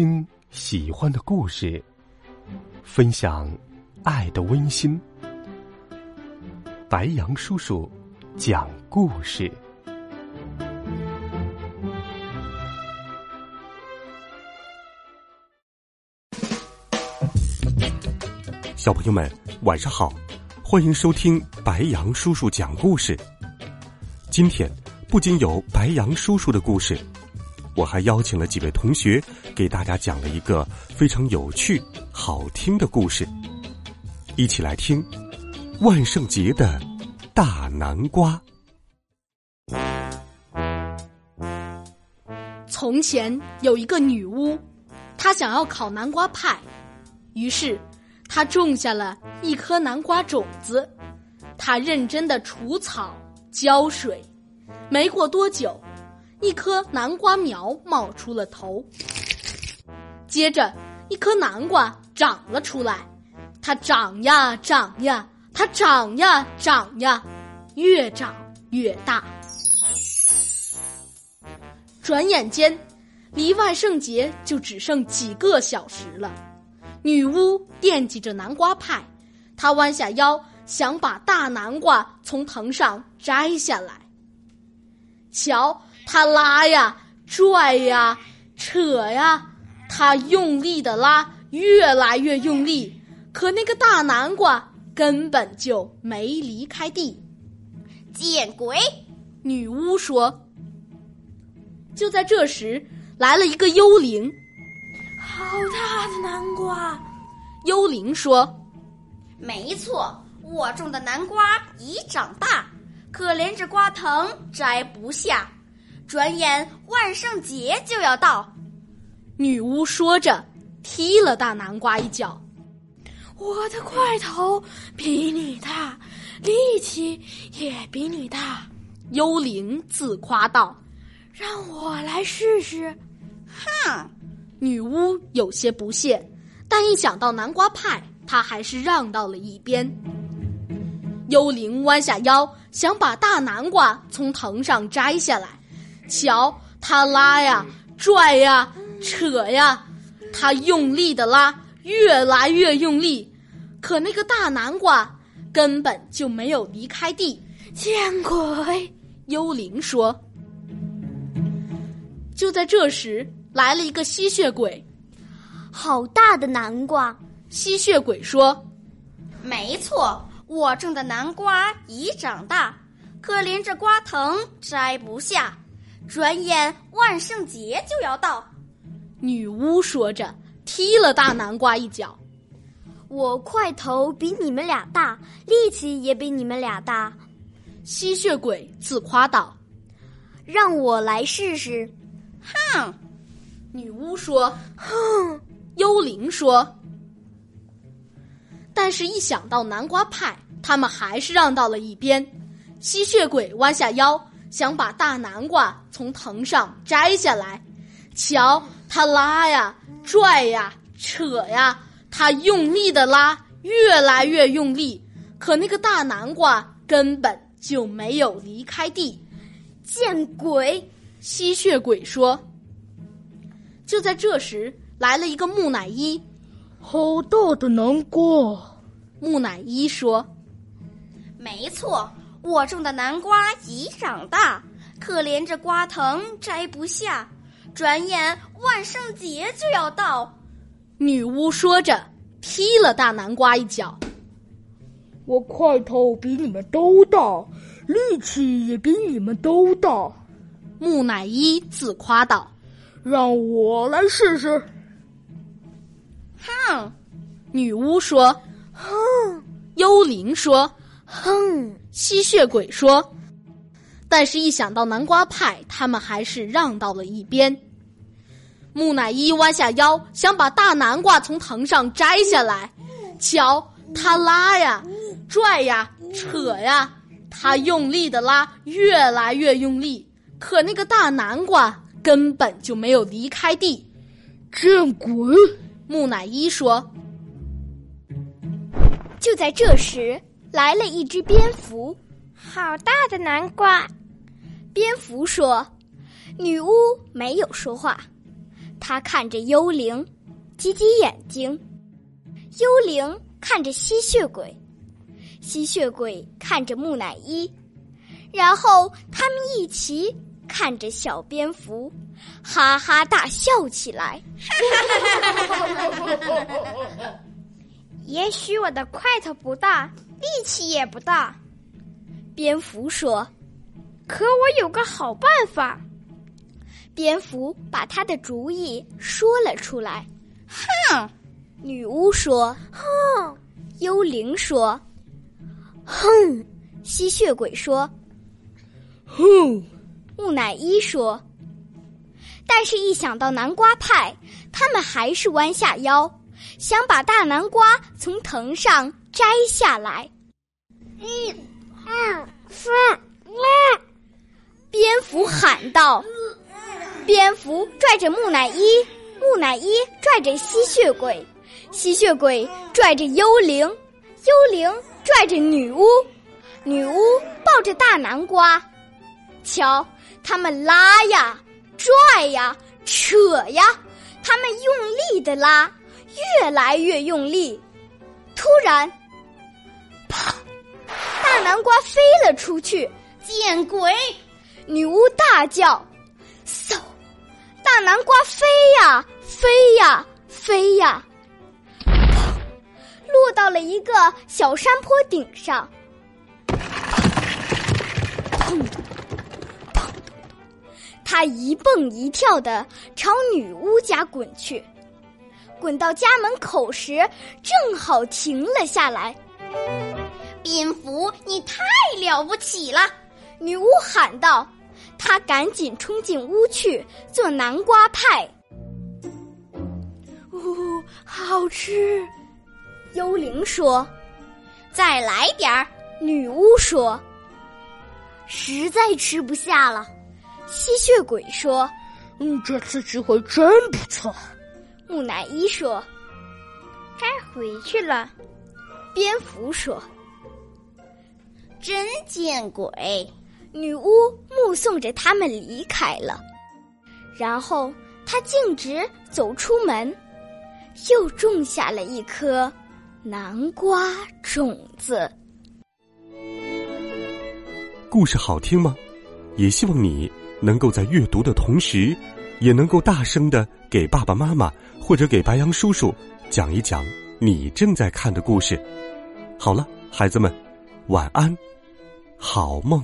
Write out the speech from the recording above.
听喜欢的故事，分享爱的温馨。白杨叔叔讲故事。小朋友们，晚上好，欢迎收听白杨叔叔讲故事。今天不仅有白杨叔叔的故事。我还邀请了几位同学，给大家讲了一个非常有趣、好听的故事，一起来听《万圣节的大南瓜》。从前有一个女巫，她想要烤南瓜派，于是她种下了一颗南瓜种子，她认真的除草、浇水，没过多久。一颗南瓜苗冒出了头，接着一颗南瓜长了出来，它长呀长呀，它长呀长呀，越长越大。转眼间，离万圣节就只剩几个小时了。女巫惦记着南瓜派，她弯下腰想把大南瓜从藤上摘下来。瞧。他拉呀，拽呀，扯呀，他用力的拉，越来越用力，可那个大南瓜根本就没离开地。见鬼！女巫说。就在这时，来了一个幽灵。好大的南瓜！幽灵说：“没错，我种的南瓜已长大，可怜这瓜藤摘不下。”转眼万圣节就要到，女巫说着，踢了大南瓜一脚。我的块头比你大，力气也比你大。幽灵自夸道：“让我来试试。”哼！女巫有些不屑，但一想到南瓜派，她还是让到了一边。幽灵弯下腰，想把大南瓜从藤上摘下来。瞧，他拉呀，拽呀，扯呀，他用力的拉，越来越用力，可那个大南瓜根本就没有离开地。见鬼！幽灵说。就在这时，来了一个吸血鬼。好大的南瓜！吸血鬼说。没错，我种的南瓜已长大，可怜这瓜藤摘不下。转眼万圣节就要到，女巫说着，踢了大南瓜一脚。我块头比你们俩大，力气也比你们俩大。吸血鬼自夸道：“让我来试试。”哼！女巫说：“哼！”幽灵说：“但是，一想到南瓜派，他们还是让到了一边。”吸血鬼弯下腰。想把大南瓜从藤上摘下来，瞧，他拉呀，拽呀，扯呀，他用力的拉，越来越用力，可那个大南瓜根本就没有离开地。见鬼！吸血鬼说。就在这时，来了一个木乃伊。好大的南瓜！木乃伊说。没错。我种的南瓜已长大，可怜这瓜藤摘不下。转眼万圣节就要到，女巫说着，踢了大南瓜一脚。我块头比你们都大，力气也比你们都大。木乃伊自夸道：“让我来试试。”哼！女巫说：“哼！”幽灵说：“哼！”吸血鬼说：“但是，一想到南瓜派，他们还是让到了一边。”木乃伊弯下腰，想把大南瓜从藤上摘下来。瞧，他拉呀，拽呀，扯呀，他用力的拉，越来越用力，可那个大南瓜根本就没有离开地。见鬼！木乃伊说。就在这时。来了一只蝙蝠，好大的南瓜！蝙蝠说：“女巫没有说话，她看着幽灵，挤挤眼睛；幽灵看着吸血鬼，吸血鬼看着木乃伊。然后他们一起看着小蝙蝠，哈哈大笑起来。也许我的块头不大，力气也不大。蝙蝠说：“可我有个好办法。”蝙蝠把他的主意说了出来。哼！女巫说：“哼！”幽灵说：“哼！”吸血鬼说：“哼！”木乃伊说：“但是，一想到南瓜派，他们还是弯下腰，想把大南瓜从藤上摘下来。”一、二、三、四蝙蝠喊道。蝙蝠拽着木乃伊，木乃伊拽着吸血鬼，吸血鬼拽着幽灵，幽灵拽着女巫，女巫抱着大南瓜。瞧，他们拉呀，拽呀，扯呀，他们用力的拉，越来越用力。突然，啪！大南瓜飞了出去。见鬼！女巫大叫：“嗖！”大南瓜飞呀飞呀飞呀，落到了一个小山坡顶上。砰砰砰！他一蹦一跳的朝女巫家滚去，滚到家门口时，正好停了下来。蝙蝠，你太了不起了！女巫喊道。她赶紧冲进屋去做南瓜派。哦，好吃！幽灵说：“再来点儿。”女巫说：“实在吃不下了。”吸血鬼说：“嗯，这次机会真不错。”木乃伊说：“该回去了。”蝙蝠说：“真见鬼！”女巫目送着他们离开了，然后她径直走出门，又种下了一颗南瓜种子。故事好听吗？也希望你能够在阅读的同时，也能够大声的给爸爸妈妈或者给白羊叔叔讲一讲你正在看的故事。好了，孩子们，晚安，好梦。